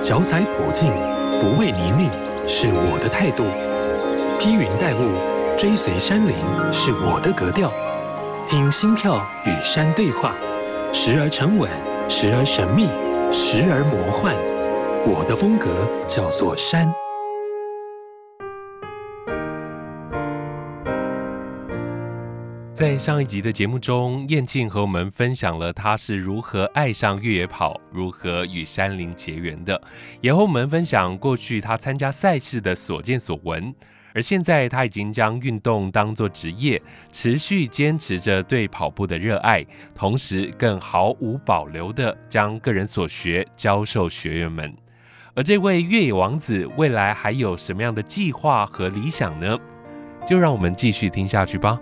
脚踩普径，不畏泥泞，是我的态度；披云戴雾，追随山林，是我的格调。听心跳与山对话，时而沉稳，时而神秘，时而魔幻。我的风格叫做山。在上一集的节目中，燕庆和我们分享了他是如何爱上越野跑，如何与山林结缘的，也和我们分享过去他参加赛事的所见所闻。而现在，他已经将运动当作职业，持续坚持着对跑步的热爱，同时更毫无保留地将个人所学教授学员们。而这位越野王子未来还有什么样的计划和理想呢？就让我们继续听下去吧。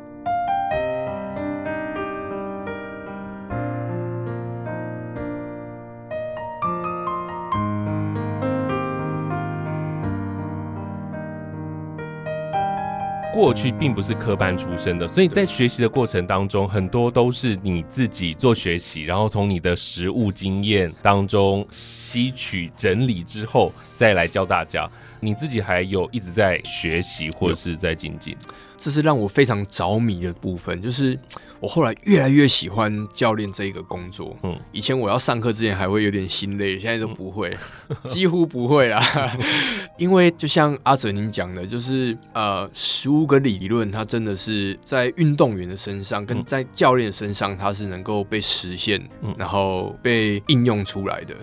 过去并不是科班出身的，所以在学习的过程当中，很多都是你自己做学习，然后从你的实务经验当中吸取整理之后，再来教大家。你自己还有一直在学习或者是在精进，这是让我非常着迷的部分，就是。我后来越来越喜欢教练这一个工作。嗯，以前我要上课之前还会有点心累，现在都不会，几乎不会啦。因为就像阿泽您讲的，就是呃，实务跟理论，它真的是在运动员的身上，跟在教练身上，它是能够被实现，然后被应用出来的。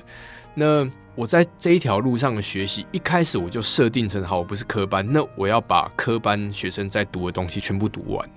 那我在这一条路上的学习，一开始我就设定成好，我不是科班，那我要把科班学生在读的东西全部读完。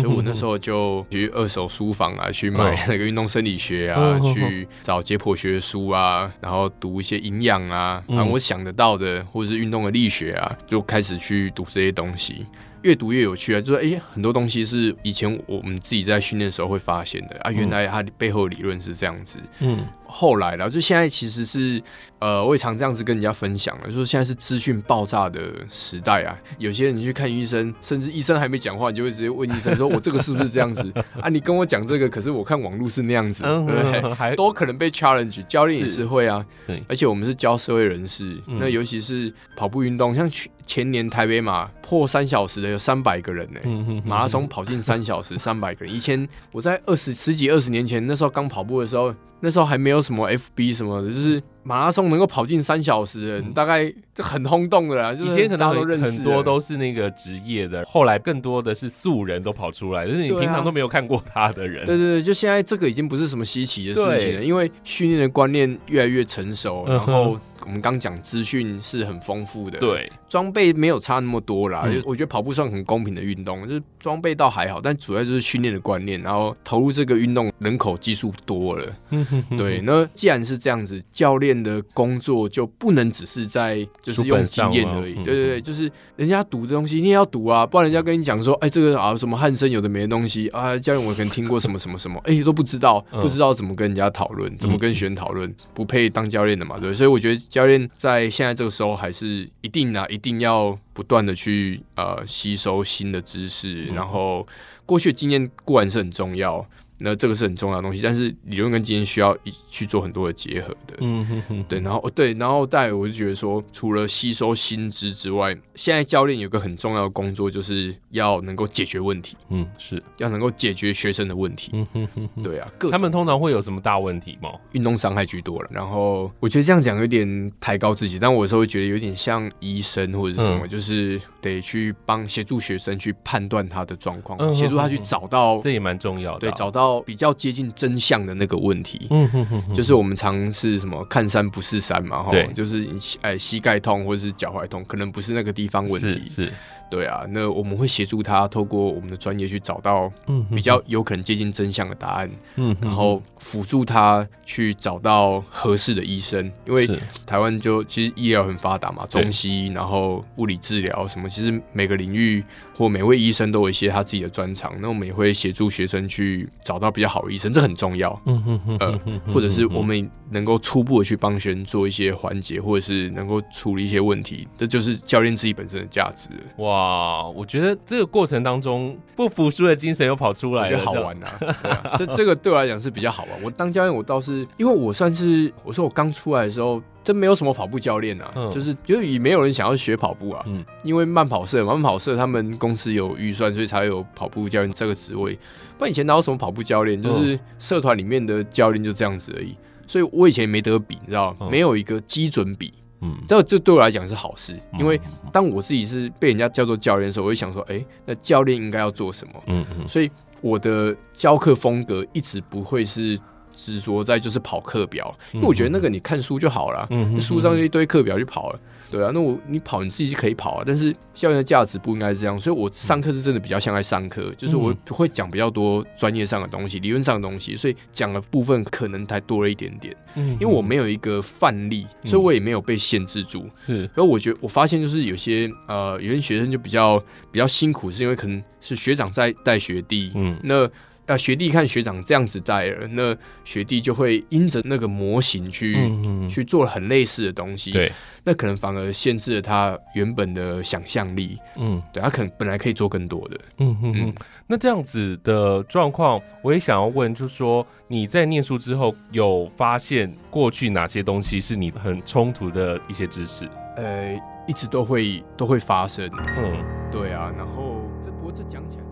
所以我那时候就去二手书房啊，去买那个运动生理学啊，去找解剖学书啊，然后读一些营养啊，然后我想得到的，或者是运动的力学啊，就开始去读这些东西。越读越有趣啊，就是哎、欸，很多东西是以前我们自己在训练的时候会发现的啊，原来它背后理论是这样子。嗯，后来了，就现在其实是呃，我也常这样子跟人家分享了，就是现在是资讯爆炸的时代啊。有些人你去看医生，甚至医生还没讲话，你就会直接问医生说：“ 我这个是不是这样子啊？”你跟我讲这个，可是我看网络是那样子，对不对？都可能被 challenge，教练也是会啊。对，而且我们是教社会人士，那尤其是跑步运动，像去。前年台北马破三小时的有三百个人呢，马拉松跑进三小时三百个人。以前我在二十十几二十年前那时候刚跑步的时候，那时候还没有什么 FB 什么的，就是马拉松能够跑进三小时的人，大概就很轰动的啦。以前可能很很多都是那个职业的，后来更多的是素人都跑出来，就是你平常都没有看过他的人。对对对，就现在这个已经不是什么稀奇的事情了，因为训练的观念越来越成熟，然后。我们刚讲资讯是很丰富的，对，装备没有差那么多啦。就我觉得跑步算很公平的运动，就是装备倒还好，但主要就是训练的观念，然后投入这个运动人口基数多了，对。那既然是这样子，教练的工作就不能只是在就是用经验而已，对对对，就是人家读的东西你也要读啊，不然人家跟你讲说，哎，这个啊什么汉森有的没的东西啊，教练我可能听过什么什么什么，哎都不知道，不知道怎么跟人家讨论，怎么跟学员讨论，不配当教练的嘛，对。所以我觉得。教练在现在这个时候还是一定啊，一定要不断的去呃吸收新的知识，然后过去的经验固然是很重要。那这个是很重要的东西，但是理论跟经验需要一去做很多的结合的。嗯哼哼，对，然后对，然后再我就觉得说，除了吸收新知之外，现在教练有个很重要的工作，就是要能够解决问题。嗯，是要能够解决学生的问题。嗯哼哼哼，对啊，他们通常会有什么大问题吗？运动伤害居多了。然后我觉得这样讲有点抬高自己，但我有时候会觉得有点像医生或者是什么，嗯、就是得去帮协助学生去判断他的状况，协、嗯、助他去找到，这也蛮重要的。对，找到。比较接近真相的那个问题，嗯哼哼哼，就是我们常是什么看山不是山嘛，哈，就是哎膝盖痛或者是脚踝痛，可能不是那个地方问题，是。是。对啊，那我们会协助他透过我们的专业去找到比较有可能接近真相的答案，嗯，然后辅助他去找到合适的医生，因为台湾就其实医疗很发达嘛，中西医，然后物理治疗什么，其实每个领域或每位医生都有一些他自己的专长，那我们也会协助学生去找到比较好的医生，这很重要，嗯哼哼，呃，或者是我们能够初步的去帮学生做一些缓解，或者是能够处理一些问题，这就是教练自己本身的价值，哇。我觉得这个过程当中不服输的精神又跑出来了，好玩呐、啊。对啊，这这个对我来讲是比较好玩。我当教练，我倒是因为我算是我说我刚出来的时候，真没有什么跑步教练啊，嗯、就是因为也没有人想要学跑步啊。嗯，因为慢跑社，慢跑社他们公司有预算，所以才有跑步教练这个职位。不然以前哪有什么跑步教练，就是社团里面的教练就这样子而已。所以我以前没得比，你知道，没有一个基准比。嗯，这这对我来讲是好事，因为当我自己是被人家叫做教练的时候，我会想说，哎、欸，那教练应该要做什么？嗯嗯，所以我的教课风格一直不会是执着在就是跑课表，因为我觉得那个你看书就好了，嗯，书上就一堆课表就跑了。对啊，那我你跑你自己就可以跑啊，但是校园的价值不应该是这样，所以我上课是真的比较像在上课，就是我会讲比较多专业上的东西、理论上的东西，所以讲的部分可能才多了一点点。嗯，因为我没有一个范例，所以我也没有被限制住。是，所以我觉得我发现就是有些呃，有些学生就比较比较辛苦，是因为可能是学长在带学弟，嗯，那。那学弟看学长这样子带了，那学弟就会因着那个模型去、嗯、去做很类似的东西。对，那可能反而限制了他原本的想象力。嗯，对他可能本来可以做更多的。嗯嗯嗯。那这样子的状况，我也想要问，就是说你在念书之后有发现过去哪些东西是你很冲突的一些知识？呃，一直都会都会发生。嗯，对啊。然后这不过这讲起来。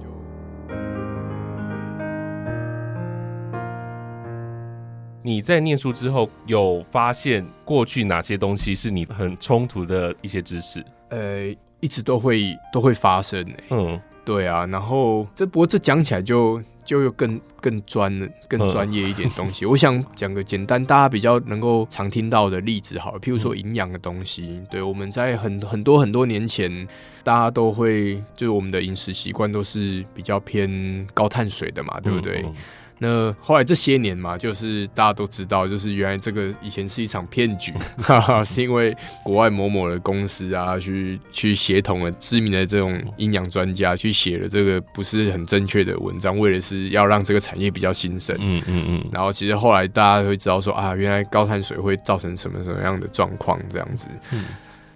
你在念书之后有发现过去哪些东西是你很冲突的一些知识？呃，一直都会都会发生。嗯，对啊。然后这不过这讲起来就就又更更专更专业一点东西。嗯、我想讲个简单大家比较能够常听到的例子好了，譬如说营养的东西。嗯、对，我们在很很多很多年前，大家都会就是我们的饮食习惯都是比较偏高碳水的嘛，对不对？那后来这些年嘛，就是大家都知道，就是原来这个以前是一场骗局，哈哈，是因为国外某某的公司啊，去去协同了知名的这种营养专家，去写了这个不是很正确的文章，为的是要让这个产业比较兴盛。嗯嗯嗯。然后其实后来大家会知道说啊，原来高碳水会造成什么什么样的状况这样子。嗯。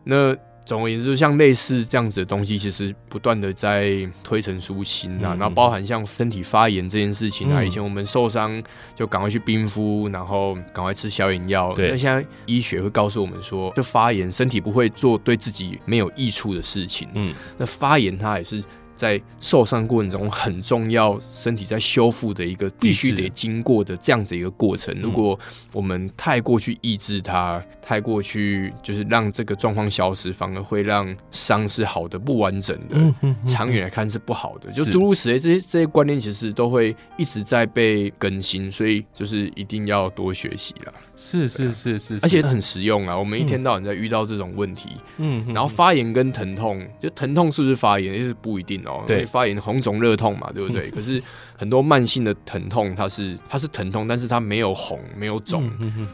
那。总而言之，像类似这样子的东西，其实不断的在推陈出新啊。嗯、然后包含像身体发炎这件事情啊，嗯、以前我们受伤就赶快去冰敷，然后赶快吃消炎药。那现在医学会告诉我们说，就发炎，身体不会做对自己没有益处的事情。嗯，那发炎它也是。在受伤过程中很重要，身体在修复的一个必须得经过的这样子一个过程。如果我们太过去抑制它，太过去就是让这个状况消失，反而会让伤是好的不完整的，长远来看是不好的。就诸如此类这些这些观念，其实都会一直在被更新，所以就是一定要多学习了。是是是是，而且很实用啊！我们一天到晚在遇到这种问题，嗯，然后发炎跟疼痛，就疼痛是不是发炎，也是不一定哦。对，发炎红肿热痛嘛，对不对？可是很多慢性的疼痛，它是它是疼痛，但是它没有红，没有肿，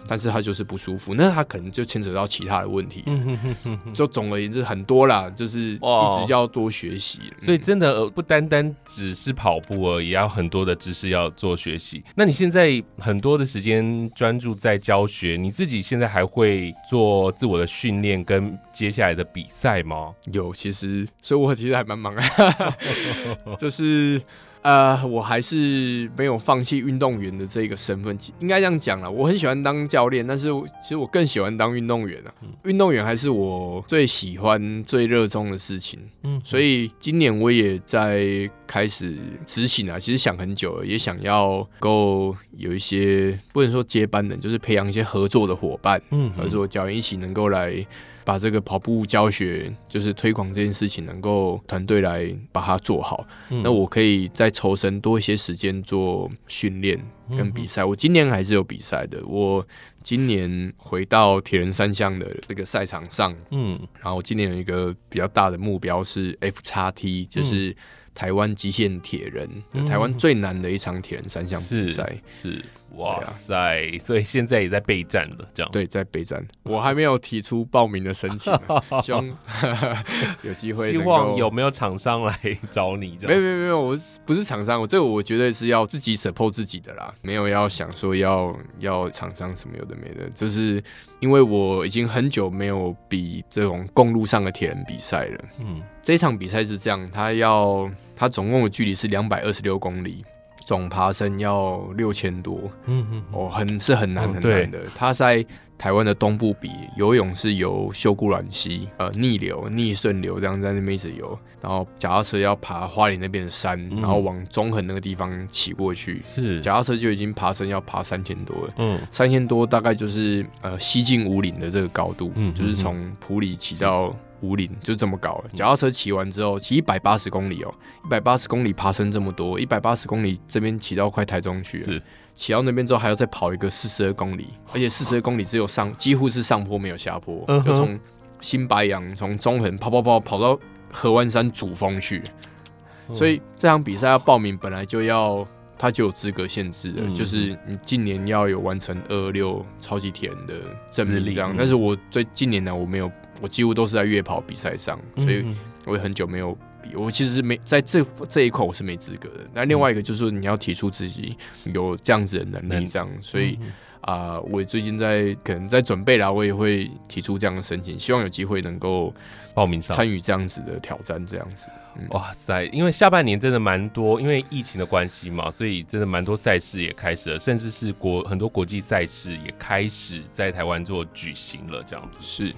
但是它就是不舒服。那它可能就牵扯到其他的问题。就总而言之，很多啦，就是一直要多学习。所以真的不单单只是跑步而已，要很多的知识要做学习。那你现在很多的时间专注在教学，你自己现在还会做自我的训练跟接下来的比赛吗？有，其实，所以我其实还蛮忙的。就是呃，我还是没有放弃运动员的这个身份，应该这样讲了。我很喜欢当教练，但是其实我更喜欢当运动员啊。运动员还是我最喜欢、最热衷的事情。嗯，所以今年我也在开始执行啊。其实想很久了，也想要够有一些不能说接班人，就是培养一些合作的伙伴，嗯，合作教练一起能够来。把这个跑步教学，就是推广这件事情，能够团队来把它做好，嗯、那我可以再抽身多一些时间做训练跟比赛。嗯、我今年还是有比赛的，我今年回到铁人三项的这个赛场上，嗯，然后我今年有一个比较大的目标是 F 叉 T，就是台湾极限铁人，嗯、台湾最难的一场铁人三项比赛，是。是哇塞！所以现在也在备战了，这样对，在备战。我还没有提出报名的申请，希望 有机会。希望有没有厂商来找你？这样没有没有没有，我不是厂商，我这个我绝对是要自己 support 自己的啦，没有要想说要要厂商什么有的没的，就是因为我已经很久没有比这种公路上的铁人比赛了。嗯，这场比赛是这样，他要他总共的距离是两百二十六公里。总爬升要六千多，嗯嗯，哦，很是很难很难的。他在台湾的东部比游泳是游秀姑峦溪，呃，逆流、逆顺流这样在那边一直游，然后脚踏车要爬花莲那边的山，然后往中横那个地方骑过去，是。脚踏车就已经爬升要爬三千多了，嗯，三千多大概就是呃西进五岭的这个高度，嗯，就是从普里骑到。武岭就这么高了，脚踏车骑完之后骑一百八十公里哦，一百八十公里爬升这么多，一百八十公里这边骑到快台中去了，是。骑到那边之后还要再跑一个四十二公里，而且四十二公里只有上几乎是上坡没有下坡，嗯、就从新白杨从中横跑跑跑跑到河湾山主峰去，嗯、所以这场比赛要报名本来就要它就有资格限制的，嗯、就是你近年要有完成二二六超级铁人的证明这样，嗯、但是我最近年来我没有。我几乎都是在越野跑比赛上，所以我也很久没有比。我其实是没在这这一块我是没资格的。那另外一个就是说你要提出自己有这样子的能力，这样。所以啊、呃，我最近在可能在准备啦，我也会提出这样的申请，希望有机会能够报名上参与这样子的挑战，这样子。嗯、哇塞！因为下半年真的蛮多，因为疫情的关系嘛，所以真的蛮多赛事也开始了，甚至是国很多国际赛事也开始在台湾做举行了，这样子是。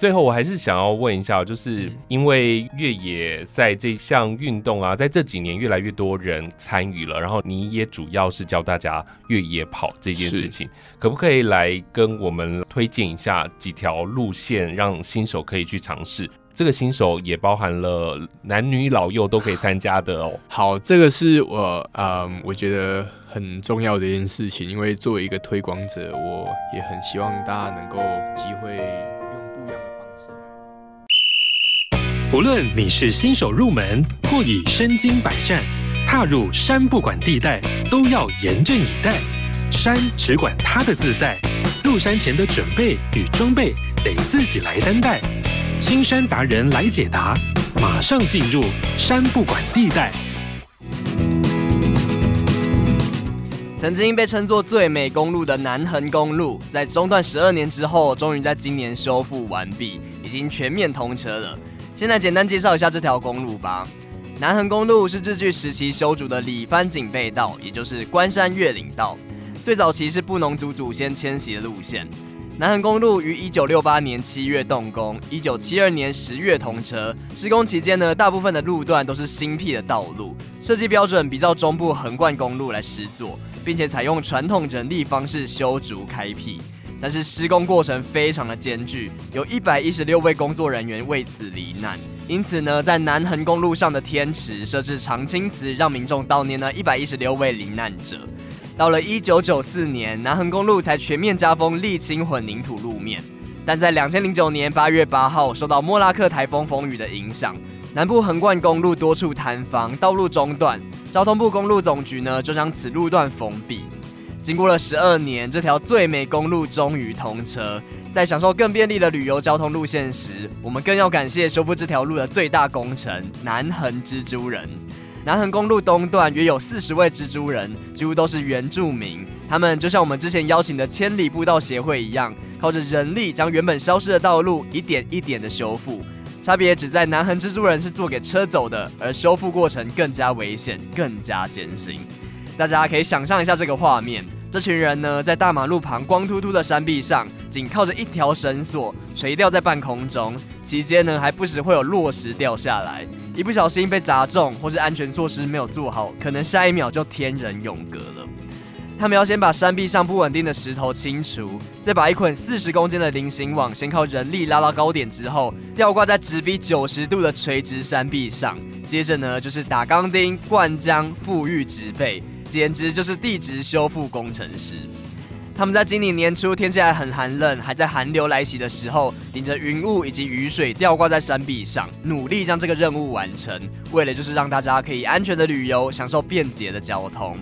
最后，我还是想要问一下，就是因为越野赛这项运动啊，在这几年越来越多人参与了，然后你也主要是教大家越野跑这件事情，可不可以来跟我们推荐一下几条路线，让新手可以去尝试？这个新手也包含了男女老幼都可以参加的哦。好，这个是我嗯，我觉得很重要的一件事情，因为作为一个推广者，我也很希望大家能够机会。无论你是新手入门，或已身经百战，踏入山不管地带，都要严阵以待。山只管它的自在，入山前的准备与装备得自己来担待。青山达人来解答，马上进入山不管地带。曾经被称作最美公路的南横公路，在中断十二年之后，终于在今年修复完毕，已经全面通车了。先来简单介绍一下这条公路吧。南横公路是日据时期修筑的里番警备道，也就是关山越岭道。最早期是布农族祖先迁徙的路线。南横公路于一九六八年七月动工，一九七二年十月通车。施工期间呢，大部分的路段都是新辟的道路，设计标准比照中部横贯公路来施作，并且采用传统人力方式修筑开辟。但是施工过程非常的艰巨，有一百一十六位工作人员为此罹难。因此呢，在南横公路上的天池设置长青祠，让民众悼念了一百一十六位罹难者。到了一九九四年，南横公路才全面加封沥青混凝土路面。但在两千零九年八月八号，受到莫拉克台风风雨的影响，南部横贯公路多处坍方，道路中断。交通部公路总局呢，就将此路段封闭。经过了十二年，这条最美公路终于通车。在享受更便利的旅游交通路线时，我们更要感谢修复这条路的最大功臣——南横蜘蛛人。南横公路东段约有四十位蜘蛛人，几乎都是原住民。他们就像我们之前邀请的千里步道协会一样，靠着人力将原本消失的道路一点一点的修复。差别只在南横蜘蛛人是做给车走的，而修复过程更加危险，更加艰辛。大家可以想象一下这个画面：这群人呢，在大马路旁光秃秃的山壁上，仅靠着一条绳索垂吊在半空中，期间呢，还不时会有落石掉下来，一不小心被砸中，或是安全措施没有做好，可能下一秒就天人永隔了。他们要先把山壁上不稳定的石头清除，再把一捆四十公斤的菱形网先靠人力拉到高点之后，吊挂在直逼九十度的垂直山壁上，接着呢，就是打钢钉、灌浆、复育植被。简直就是地质修复工程师。他们在今年年初天气还很寒冷，还在寒流来袭的时候，顶着云雾以及雨水吊挂在山壁上，努力将这个任务完成。为了就是让大家可以安全的旅游，享受便捷的交通。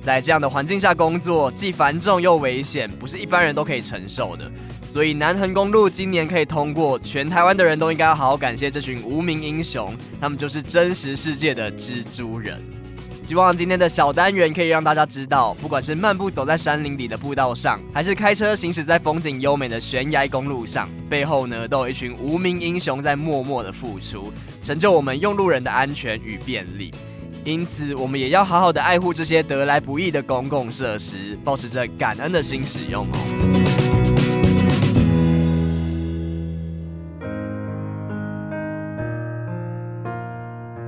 在这样的环境下工作，既繁重又危险，不是一般人都可以承受的。所以南横公路今年可以通过，全台湾的人都应该要好好感谢这群无名英雄，他们就是真实世界的蜘蛛人。希望今天的小单元可以让大家知道，不管是漫步走在山林里的步道上，还是开车行驶在风景优美的悬崖公路上，背后呢都有一群无名英雄在默默的付出，成就我们用路人的安全与便利。因此，我们也要好好的爱护这些得来不易的公共设施，保持着感恩的心使用哦。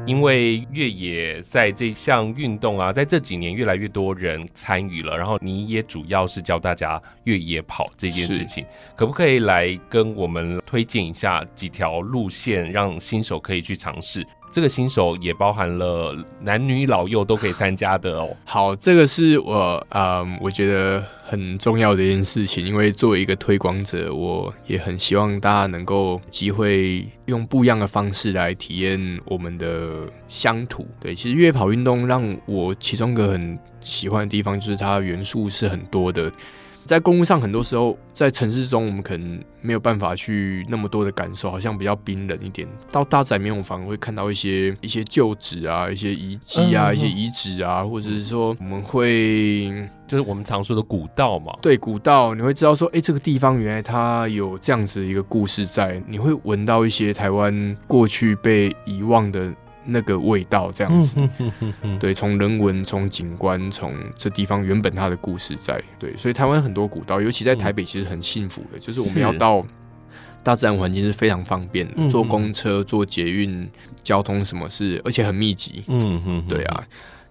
因为越野赛这项运动啊，在这几年越来越多人参与了，然后你也主要是教大家越野跑这件事情，可不可以来跟我们推荐一下几条路线，让新手可以去尝试？这个新手也包含了男女老幼都可以参加的哦。好，这个是我嗯，我觉得很重要的一件事情，因为作为一个推广者，我也很希望大家能够机会用不一样的方式来体验我们的乡土。对，其实越野跑运动让我其中一个很喜欢的地方，就是它的元素是很多的。在公路上，很多时候在城市中，我们可能没有办法去那么多的感受，好像比较冰冷一点。到大自然里面，我反而会看到一些一些旧址啊，一些遗迹啊，嗯、一些遗址啊，或者是说我们会就是我们常说的古道嘛。对，古道，你会知道说，哎、欸，这个地方原来它有这样子一个故事在。你会闻到一些台湾过去被遗忘的。那个味道这样子，对，从人文、从景观、从这地方原本它的故事在，对，所以台湾很多古道，尤其在台北其实很幸福的，就是我们要到大自然环境是非常方便的，坐公车、坐捷运、交通什么是，而且很密集，嗯嗯，对啊，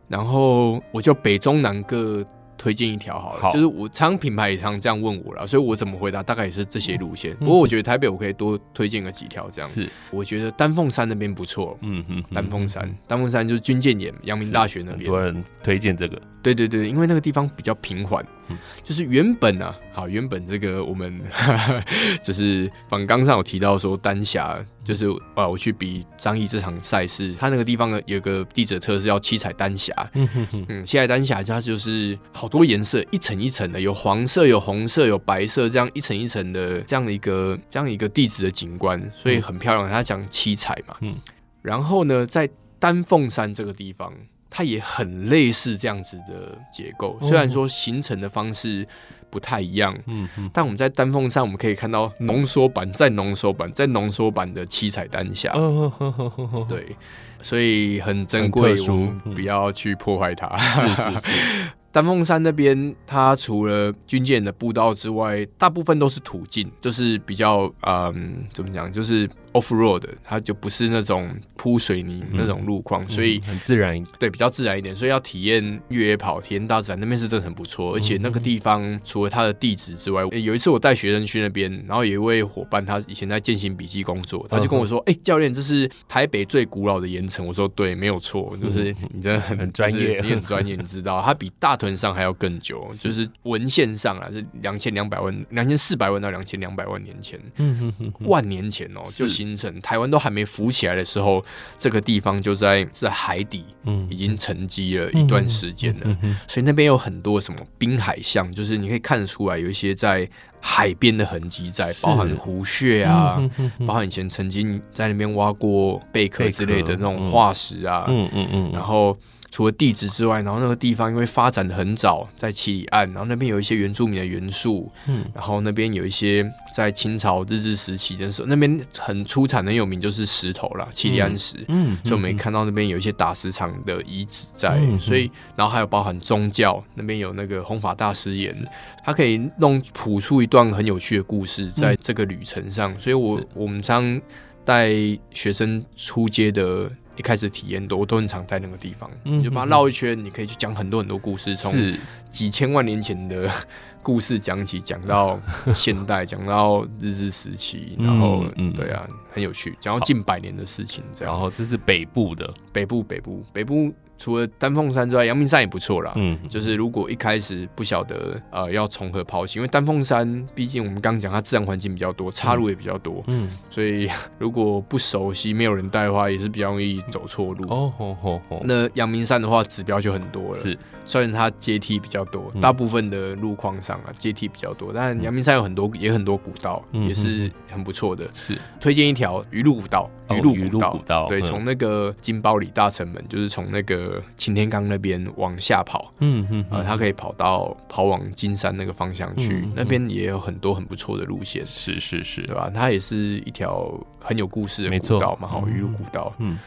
然后我就北中南各。推荐一条好了，好，就是我常品牌也常这样问我了，所以我怎么回答大概也是这些路线。嗯、不过我觉得台北我可以多推荐个几条这样。是，我觉得丹凤山那边不错。嗯嗯，丹凤山，丹凤山就是军舰岩，阳明大学那边，很多人推荐这个。对对对，因为那个地方比较平缓，嗯、就是原本啊，好，原本这个我们 就是访纲上有提到说丹霞，就是啊，我去比张毅这场赛事，他那个地方呢有个地质特色叫七彩丹霞，嗯哼哼，嗯，七彩丹霞它就是好多颜色，一层一层的，有黄色、有红色、有白色，这样一层一层的这样的一个这样一个地质的景观，所以很漂亮。他讲七彩嘛，嗯，然后呢，在丹凤山这个地方。它也很类似这样子的结构，虽然说形成的方式不太一样，嗯，但我们在丹凤山我们可以看到浓缩版、再浓缩版、再浓缩版的七彩丹霞，对，所以很珍贵，我们不要去破坏它。是是是。丹凤山那边，它除了军舰的步道之外，大部分都是土径，就是比较嗯，怎么讲，就是 off road，它就不是那种铺水泥那种路况，嗯、所以、嗯、很自然，对，比较自然一点。所以要体验越野跑、体验大自然，那边是真的很不错。而且那个地方除了它的地址之外，欸、有一次我带学生去那边，然后有一位伙伴，他以前在践行笔记工作，他就跟我说：“哎、教练，这是台北最古老的盐城。”我说：“对，没有错，就是你真的很很专业，你很专业，你知道，它比大屯上还要更久，是就是文献上啊，是两千两百万、两千四百万到两千两百万年前，嗯哼哼哼，万年前哦、喔，就形成。台湾都还没浮起来的时候，这个地方就在在海底，嗯，已经沉积了一段时间了。嗯、所以那边有很多什么滨海象，就是你可以看得出来，有一些在海边的痕迹在，包含湖穴啊，包含以前曾经在那边挖过贝壳之类的那种化石啊，嗯嗯嗯，然后。除了地址之外，然后那个地方因为发展的很早，在七里岸，然后那边有一些原住民的元素，嗯，然后那边有一些在清朝日治时期的时候，那边很出产很有名就是石头啦，七里岸石，嗯，所以我们看到那边有一些打石场的遗址在，嗯、所以然后还有包含宗教，那边有那个弘法大师岩，它可以弄谱出一段很有趣的故事在这个旅程上，嗯、所以我我们常带学生出街的。一开始体验多我都很常在那个地方，你就把它绕一圈，你可以去讲很多很多故事，从几千万年前的故事讲起，讲到现代，讲到日治时期，然后嗯，对啊，很有趣，讲到近百年的事情这样。然后这是北部的，北部北部北部除了丹凤山之外，阳明山也不错啦。嗯，就是如果一开始不晓得呃要从何跑起，因为丹凤山毕竟我们刚刚讲它自然环境比较多，岔路也比较多。嗯，所以如果不熟悉、没有人带的话，也是比较容易走错路。哦吼吼吼。那阳明山的话，指标就很多了。是，虽然它阶梯比较多，大部分的路况上啊阶梯比较多，但阳明山有很多也很多古道，也是很不错的。是，推荐一条鱼路古道。鱼路古道，对，从那个金包里大城门，就是从那个擎天岗那边往下跑，嗯嗯，呃，它可以跑到跑往金山那个方向去，那边也有很多很不错的路线，是是是，对吧？它也是一条很有故事的古道嘛，好，鱼路古道。嗯，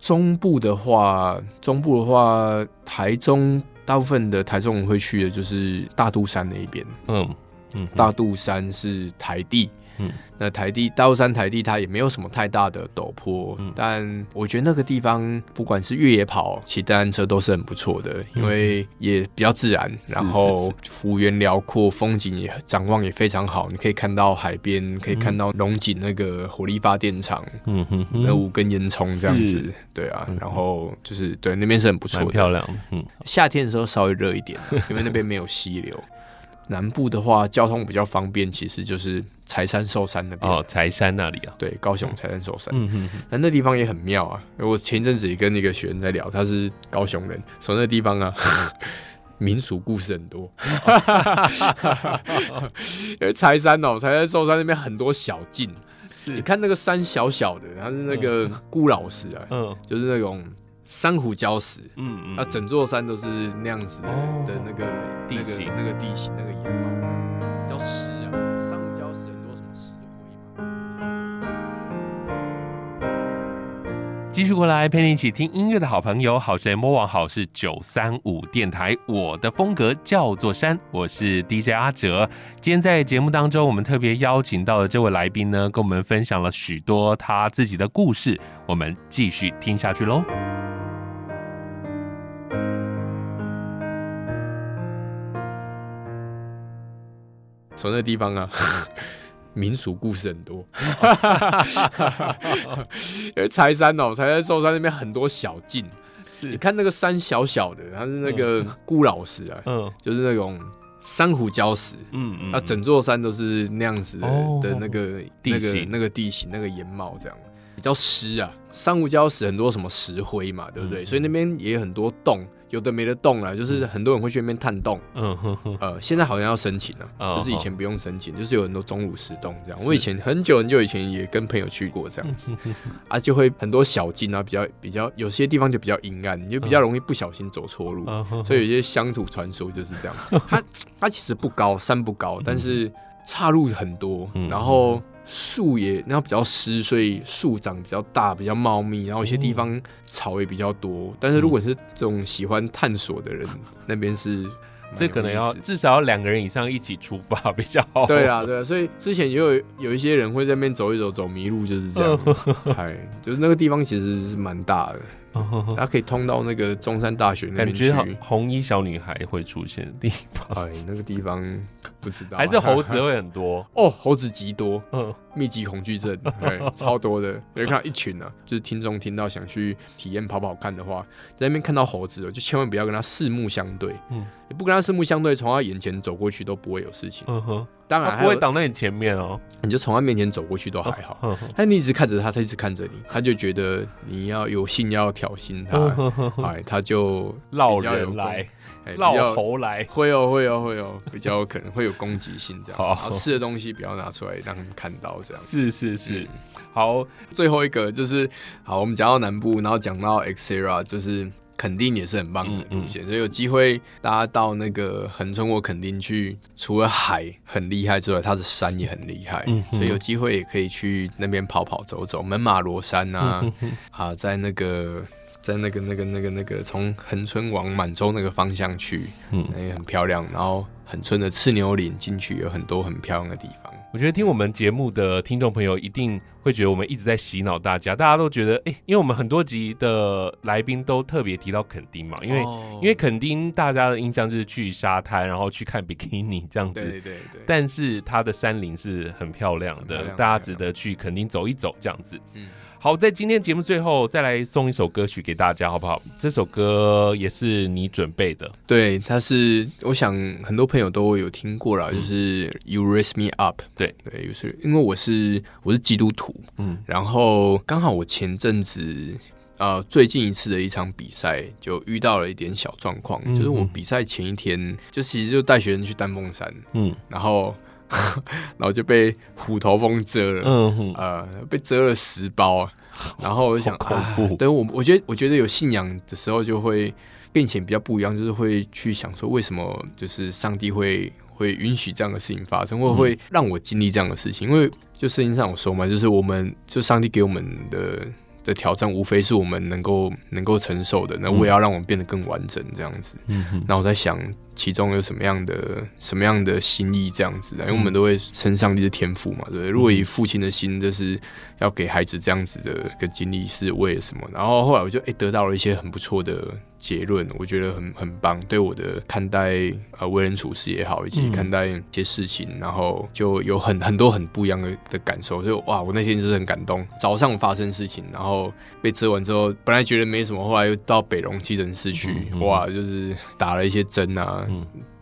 中部的话，中部的话，台中大部分的台中人会去的就是大肚山那一边，嗯嗯，大肚山是台地。嗯，那台地大肚山台地它也没有什么太大的陡坡，嗯、但我觉得那个地方不管是越野跑、骑单单车都是很不错的，因为也比较自然，然后幅员辽阔，风景也展望也非常好，你可以看到海边，可以看到龙井那个火力发电厂，嗯哼，那五根烟囱这样子，对啊，然后就是对那边是很不错的，漂亮，嗯，夏天的时候稍微热一点，因为那边没有溪流。南部的话，交通比较方便，其实就是柴山寿山那边。哦，柴山那里啊，对，高雄柴山寿山，嗯嗯，那那地方也很妙啊。我前一阵子也跟那个学生在聊，他是高雄人，从那地方啊，民俗故事很多，因为柴山哦，柴山寿山那边很多小径，是。你看那个山小小的，它是那个孤老石啊，嗯，就是那种。珊瑚礁石，嗯嗯，啊，整座山都是那样子的，那个地形，那个地形，那个岩貌，叫石啊，珊瑚礁石很多什么石灰嘛。继续过来陪你一起听音乐的好朋友，好声音摸网好是九三五电台，我的风格叫做山，我是 DJ 阿哲。今天在节目当中，我们特别邀请到的这位来宾呢，跟我们分享了许多他自己的故事，我们继续听下去喽。从那地方啊，民俗故事很多，因为柴山哦，柴山寿山那边很多小径，是。你看那个山小小的，它是那个孤老石啊，嗯，就是那种珊瑚礁石，嗯嗯，那整座山都是那样子的的那个地形，那个地形，那个岩貌这样，比较湿啊，珊瑚礁石很多什么石灰嘛，对不对？所以那边也有很多洞。有的没的洞了，就是很多人会去那边探洞。嗯哼哼。呃，现在好像要申请了，哦、就是以前不用申请，就是有很多钟乳石洞这样。我以前很久很久以前也跟朋友去过这样子，啊，就会很多小径啊，比较比较有些地方就比较阴暗，你就比较容易不小心走错路。嗯、所以有些乡土传说就是这样。它它其实不高，山不高，但是岔路很多，然后。树也，然后比较湿，所以树长比较大，比较茂密，然后有些地方草也比较多。嗯、但是如果是这种喜欢探索的人，嗯、那边是这可能要至少要两个人以上一起出发比较好。对啊，对啊，所以之前也有有一些人会在那边走一走，走迷路就是这样。哎，就是那个地方其实是蛮大的。它可以通到那个中山大学那边去，感觉红衣小女孩会出现的地方。哎，那个地方不知道，还是猴子会很多 哦，猴子极多，嗯，密集恐惧症，对，超多的。有看到一群呢、啊，就是听众听到想去体验跑跑看的话，在那边看到猴子，就千万不要跟他四目相对，嗯，你不跟他四目相对，从他眼前走过去都不会有事情。嗯哼。当然不会挡在你前面哦，你就从他面前走过去都还好。但你一直看着他，他一直看着你，他就觉得你要有心要挑衅他，哎，他就绕人来，绕猴来，会哦会哦会哦，比较可能会有攻击性这样。好，吃的东西不要拿出来让他们看到这样。是是是，好，最后一个就是好，我们讲到南部，然后讲到 Xterra 就是。垦丁也是很棒的路线，嗯嗯、所以有机会大家到那个恒春或垦丁去，除了海很厉害之外，它的山也很厉害，嗯、所以有机会也可以去那边跑跑走走，门马罗山啊，嗯、哼哼啊，在那个在那个那个那个那个从恒春往满洲那个方向去，嗯，那也很漂亮。然后恒春的赤牛岭进去有很多很漂亮的地方。我觉得听我们节目的听众朋友一定会觉得我们一直在洗脑大家，大家都觉得哎、欸，因为我们很多集的来宾都特别提到垦丁嘛，因为、oh. 因为垦丁大家的印象就是去沙滩，然后去看比基尼这样子，对对对。但是它的山林是很漂亮的，亮大家值得去垦丁走一走这样子。嗯。好，在今天节目最后再来送一首歌曲给大家，好不好？这首歌也是你准备的，对，它是我想很多朋友都有听过了，嗯、就是 You Raise Me Up，对。对，就是因为我是我是基督徒，嗯，然后刚好我前阵子。呃，最近一次的一场比赛就遇到了一点小状况，嗯、就是我比赛前一天，就其实就带学生去丹凤山，嗯，然后 然后就被虎头蜂蛰了，嗯哼呃，被蛰了十包，啊 然后我就想，恐怖。对我，我觉得我觉得有信仰的时候就会变成比较不一样，就是会去想说，为什么就是上帝会会允许这样的事情发生，或会让我经历这样的事情？因为就圣经上有说嘛，就是我们就上帝给我们的。的挑战无非是我们能够能够承受的，那我也要让我们变得更完整，这样子。嗯哼，那我在想。其中有什么样的什么样的心意这样子的？因为我们都会称上帝的天赋嘛，对不对？如果以父亲的心，就是要给孩子这样子的一个经历是为了什么？然后后来我就诶、欸、得到了一些很不错的结论，我觉得很很棒，对我的看待呃为人处事也好，以及看待一些事情，然后就有很很多很不一样的的感受。所以哇，我那天就是很感动。早上发生事情，然后被遮完之后，本来觉得没什么，后来又到北龙急诊室去，哇，就是打了一些针啊。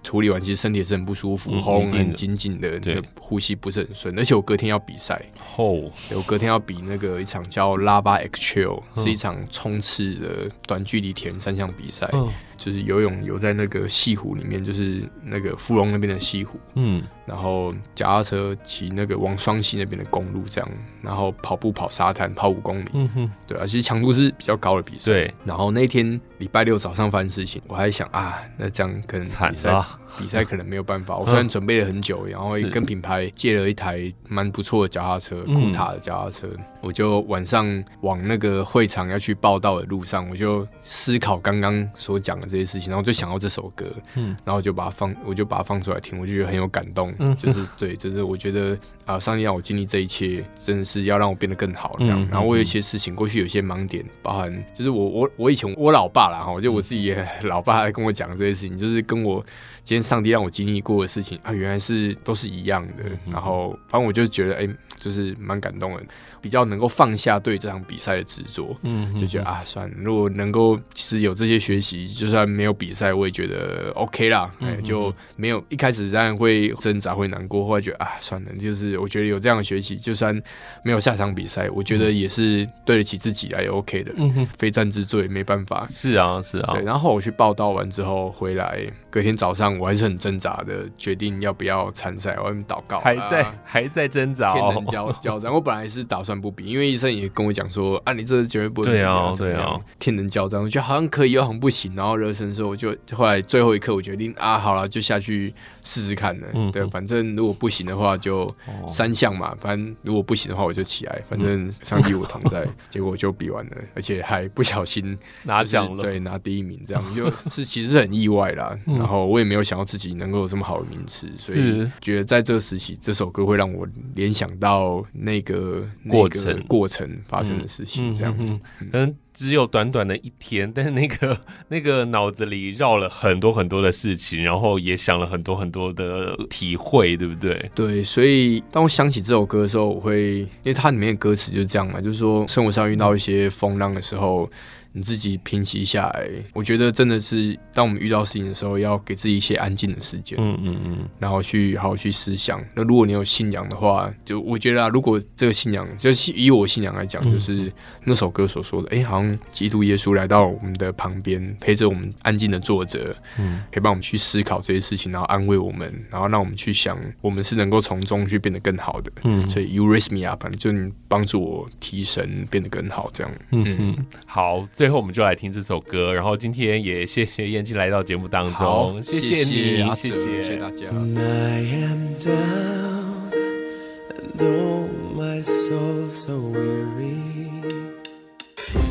嗯，处理完其实身体也是很不舒服，喉咙、嗯、很紧紧的，对，呼吸不是很顺，而且我隔天要比赛，哦，我隔天要比那个一场叫拉巴 X Trail，是一场冲刺的短距离铁人三项比赛。嗯。就是游泳游在那个西湖里面，就是那个芙蓉那边的西湖，嗯，然后脚踏车骑那个往双溪那边的公路这样，然后跑步跑沙滩跑五公里，嗯哼，对啊，其实强度是比较高的比赛，对。然后那天礼拜六早上发生事情，我还想啊，那这样可能比赛了比赛可能没有办法。我虽然 准备了很久，然后跟品牌借了一台蛮不错的脚踏车，库塔的脚踏车，我就晚上往那个会场要去报道的路上，我就思考刚刚所讲的。这些事情，然后就想到这首歌，嗯，然后就把它放，我就把它放出来听，我就觉得很有感动，嗯，就是对，就是我觉得啊，上帝让我经历这一切，真的是要让我变得更好，这样。嗯，然后我有一些事情，过去有些盲点，包含就是我我我以前我老爸啦哈，就我自己也 老爸还跟我讲这些事情，就是跟我今天上帝让我经历过的事情啊，原来是都是一样的。然后反正我就觉得哎，就是蛮感动的。比较能够放下对这场比赛的执着，嗯，就觉得啊，算了，如果能够其实有这些学习，就算没有比赛，我也觉得 OK 啦，哎，就没有一开始当然会挣扎会难过，后来觉得啊，算了，就是我觉得有这样的学习，就算没有下场比赛，我觉得也是对得起自己也 OK 的，嗯哼，非战之罪没办法，是啊是啊，对，然后我去报道完之后回来，隔天早上我还是很挣扎的，决定要不要参赛，我祷告，还在还在挣扎，天人交交战，我本来是打算。不比，因为医生也跟我讲说啊，你这绝对不能。对啊，对啊，天人交战，我觉得好像可以，又好像不行。然后热身的时候，我就后来最后一刻，我决定啊，好了，就下去试试看呢。嗯，对，反正如果不行的话，就三项嘛。反正如果不行的话，我就起来。反正上帝我同在。结果就比完了，而且还不小心拿奖了，对，拿第一名，这样就是其实是很意外啦。然后我也没有想到自己能够有这么好的名次，所以觉得在这个时期，这首歌会让我联想到那个过。过程过程发生的事情，这样，嗯，可能只有短短的一天，但是那个那个脑子里绕了很多很多的事情，然后也想了很多很多的体会，对不对？对，所以当我想起这首歌的时候，我会，因为它里面的歌词就是这样嘛，就是说生活上遇到一些风浪的时候。你自己平息下来，我觉得真的是，当我们遇到事情的时候，要给自己一些安静的时间，嗯嗯嗯，然后去好好去思想。那如果你有信仰的话，就我觉得啊，如果这个信仰，就是以我信仰来讲，就是那首歌所说的，哎、欸，好像基督耶稣来到我们的旁边，陪着我们安静的坐着，嗯，陪伴我们去思考这些事情，然后安慰我们，然后让我们去想，我们是能够从中去变得更好的，嗯，所以 You raise me up，就你帮助我提神，变得更好，这样，嗯嗯，好。最后，我们就来听这首歌。然后今天也谢谢彦庆来到节目当中，谢谢你，谢谢，谢谢大家。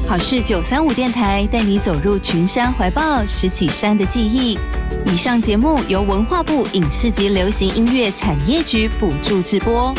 好事九三五电台带你走入群山怀抱，拾起山的记忆。以上节目由文化部影视及流行音乐产业局补助直播。